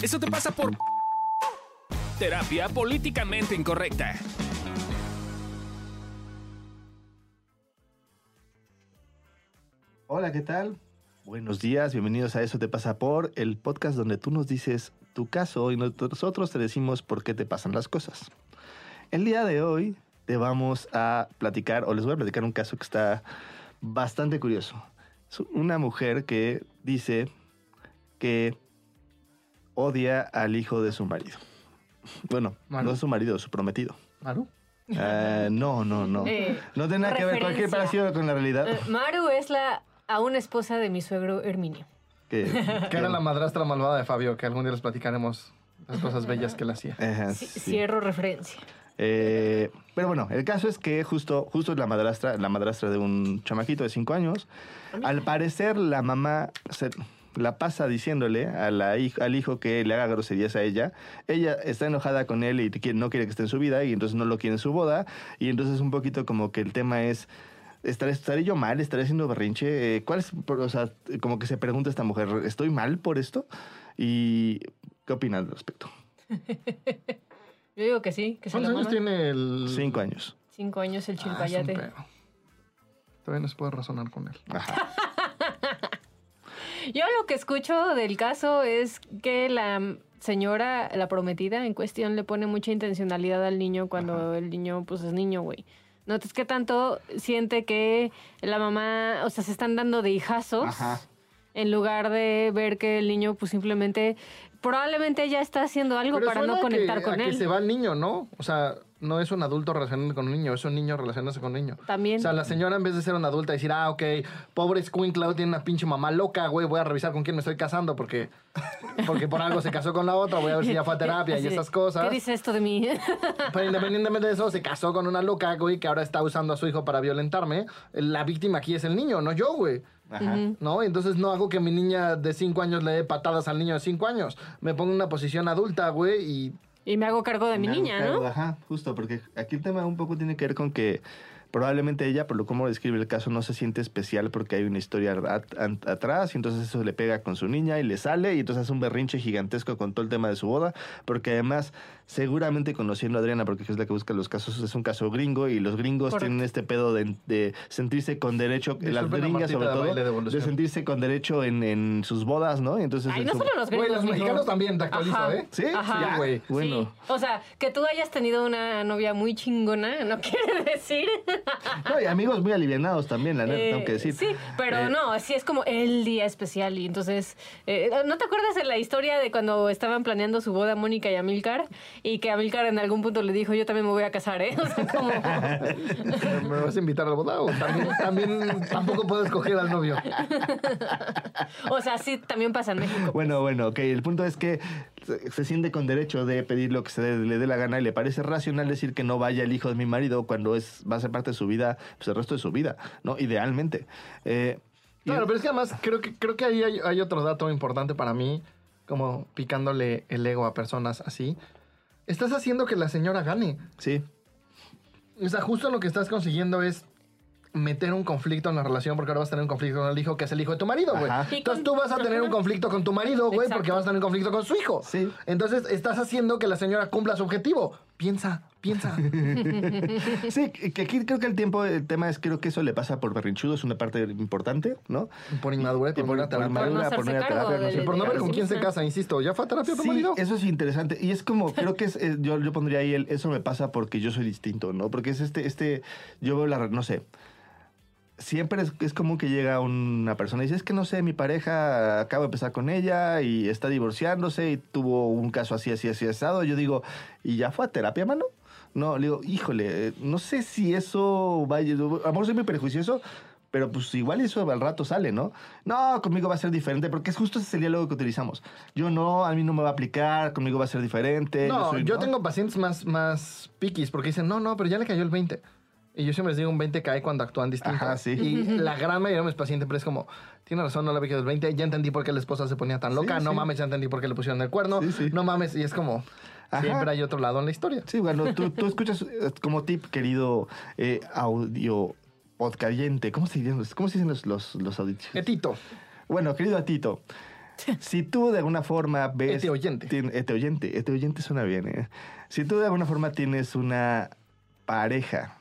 Eso te pasa por terapia políticamente incorrecta. Hola, ¿qué tal? Buenos días, bienvenidos a Eso te pasa por, el podcast donde tú nos dices tu caso y nosotros te decimos por qué te pasan las cosas. El día de hoy te vamos a platicar, o les voy a platicar un caso que está bastante curioso. Es una mujer que dice que odia al hijo de su marido. Bueno, Maru. no es su marido, su prometido. ¿Maru? Ah, no, no, no. Eh, no tiene nada que ver cualquier parecido con la realidad. Eh, Maru es la aún esposa de mi suegro Herminio. Que, Que era la madrastra malvada de Fabio, que algún día les platicaremos las cosas bellas que él hacía. Ajá, C- sí. Cierro referencia. Eh, pero bueno, el caso es que justo, justo es la madrastra, la madrastra de un chamaquito de 5 años. Al parecer, la mamá se la pasa diciéndole a la al hijo que le haga groserías a ella. Ella está enojada con él y quiere- no quiere que esté en su vida y entonces no lo quiere en su boda. Y entonces un poquito como que el tema es... ¿Estaré, estaré yo mal? ¿Estaré haciendo berrinche? Eh, ¿Cuál es, por- o sea, como que se pregunta esta mujer, ¿estoy mal por esto? ¿Y qué opinas al respecto? Yo digo que sí, que ¿Cuántos años tiene el...? Cinco años. Cinco años el Ah, es un chilpayate. pedo. Todavía no se puede razonar con él. Ajá. Yo lo que escucho del caso es que la señora, la prometida en cuestión, le pone mucha intencionalidad al niño cuando el niño, pues es niño, güey. No, entonces, ¿qué tanto siente que la mamá, o sea, se están dando de hijazos? Ajá. En lugar de ver que el niño, pues simplemente, probablemente ella está haciendo algo Pero para no conectar que, con a que él. se va el niño, ¿no? O sea, no es un adulto relacionándose con un niño, es un niño relacionándose con un niño. También. O sea, la señora en vez de ser una adulta decir, ah, ok, pobre Squinklow tiene una pinche mamá loca, güey, voy a revisar con quién me estoy casando porque, porque por algo se casó con la otra, voy a ver si ya fue a terapia Así y esas cosas. ¿Qué dice esto de mí? Pero independientemente de eso, se casó con una loca, güey, que ahora está usando a su hijo para violentarme. La víctima aquí es el niño, no yo, güey. Ajá. ¿No? Entonces no hago que mi niña de 5 años le dé patadas al niño de 5 años. Me pongo en una posición adulta, güey, y y me hago cargo de mi Me niña, cargo, ¿no? Ajá, justo, porque aquí el tema un poco tiene que ver con que probablemente ella, por lo como describe el caso, no se siente especial porque hay una historia at- atrás y entonces eso le pega con su niña y le sale y entonces hace un berrinche gigantesco con todo el tema de su boda, porque además seguramente conociendo a Adriana, porque es la que busca los casos, es un caso gringo y los gringos Correcto. tienen este pedo de, de sentirse con derecho, las Disculpen la gringas sobre de todo, de de, sentirse con derecho en, en sus bodas, ¿no? Y entonces Ay, no como- solo los Güey, gringos. los mexicanos también, te actualizo, Ajá. ¿eh? Sí, Ajá. ya, güey. Bueno. Sí. O sea, que tú hayas tenido una novia muy chingona, no quiere decir. No, y amigos muy alivianados también, la neta, Eh, tengo que decir. Sí, pero Eh, no, sí es como el día especial. Y entonces, eh, ¿no te acuerdas de la historia de cuando estaban planeando su boda Mónica y Amilcar? Y que Amilcar en algún punto le dijo, yo también me voy a casar, ¿eh? O sea, como... ¿Me vas a invitar a la boda o también, también tampoco puedo escoger al novio? o sea, sí, también pasa en México. Bueno, bueno, ok. El punto es que se, siente con derecho de pedir lo que se le, le dé la gana y le parece racional decir que no vaya el hijo de mi marido cuando es va a ser parte de su vida, pues el resto de su vida, ¿no? Idealmente. Eh, Claro, pero es que además creo que, creo que ahí hay, hay otro dato importante para mí, como picándole el ego a personas así. Estás haciendo que la señora gane. Sí, O sea, justo lo que estás consiguiendo es meter un conflicto en la relación porque ahora vas a tener un conflicto con el hijo que es el hijo de tu marido, güey. Entonces con- tú vas a tener un conflicto con tu marido, güey, porque vas a tener un conflicto con su hijo. Sí. Entonces estás haciendo que la señora cumpla su objetivo. Piensa, piensa. sí, que aquí creo que el tiempo, el tema es, creo que eso le pasa por berrinchudo, es una parte importante, ¿no? por inmadurez, Y por, una terapia. Por no inmadura, hacerse ir a cargo terapia, del- Y por no ver con quién se casa, insisto. ¿Ya fue a terapia tu Sí, marido? eso es interesante. Y es como, creo que es, eh, yo, yo pondría ahí el, eso me pasa porque yo soy distinto, ¿no? Porque es este, este, yo veo la, no sé, siempre es, es común que llega una persona y dice, es que no sé, mi pareja acaba de empezar con ella y está divorciándose y tuvo un caso así, así, así, asado. Yo digo, ¿y ya fue a terapia, mano? No, le digo, híjole, no sé si eso vaya, a lo soy muy prejuicioso, pero pues igual eso al rato sale, ¿no? No, conmigo va a ser diferente, porque es justo ese diálogo que utilizamos. Yo no, a mí no me va a aplicar, conmigo va a ser diferente. No, soy- yo tengo pacientes más, más piquis porque dicen, no, no, pero ya le cayó el 20. Y yo siempre les digo, un 20 cae cuando actúan distinto. Ajá, sí. Y la gran mayoría de mis pacientes, pero es como, tiene razón, no le había caído el 20. Ya entendí por qué la esposa se ponía tan loca. Sí, no sí. mames, ya entendí por qué le pusieron el cuerno. Sí, sí. No mames. Y es como, Ajá. siempre hay otro lado en la historia. Sí, bueno, tú, tú escuchas eh, como tip, querido eh, audio podcayente. ¿Cómo se dicen los, cómo se dicen los, los, los audios? Etito. Bueno, querido Atito, si tú de alguna forma ves... Ete oyente. tien- ete oyente, ete oyente suena bien, ¿eh? Si tú de alguna forma tienes una pareja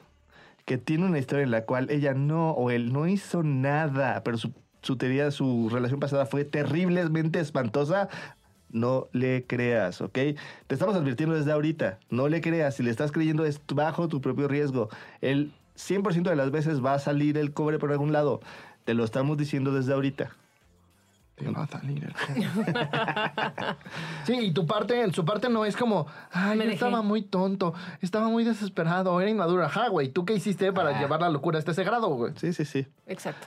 que tiene una historia en la cual ella no o él no hizo nada, pero su, su teoría, su relación pasada fue terriblemente espantosa, no le creas, ¿ok? Te estamos advirtiendo desde ahorita, no le creas, si le estás creyendo es bajo tu propio riesgo. El 100% de las veces va a salir el cobre por algún lado, te lo estamos diciendo desde ahorita. Te va a salir el Sí, y tu parte, en su parte no es como, ay, Me yo dejé. estaba muy tonto, estaba muy desesperado, era inmaduro. Ajá, güey, ¿tú qué hiciste para Ah. llevar la locura hasta ese grado, güey? Sí, sí, sí. Exacto.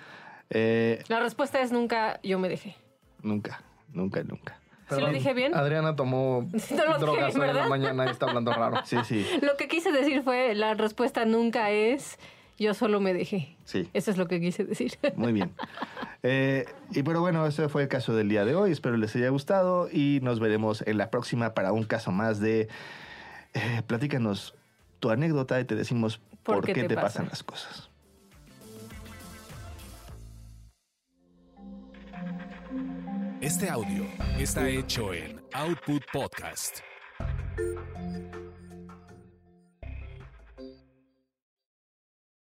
Eh, La respuesta es nunca yo me dejé. nunca, nunca, nunca. ¿Sí lo Perdón, dije bien? Adriana tomó No lo dije drogas bien, hoy en la ¿verdad? mañana y está hablando raro. Sí, sí, Lo que quise decir fue, la respuesta nunca es yo solo me dejé. sí. Eso es lo que quise decir. Muy bien. Eh, y pero bueno, ese fue el caso del día de hoy. Espero les haya gustado y nos veremos en la próxima para un caso más de... eh, platícanos tu anécdota y te decimos por, qué, te, pasan las cosas. Este audio está hecho en Output Podcast.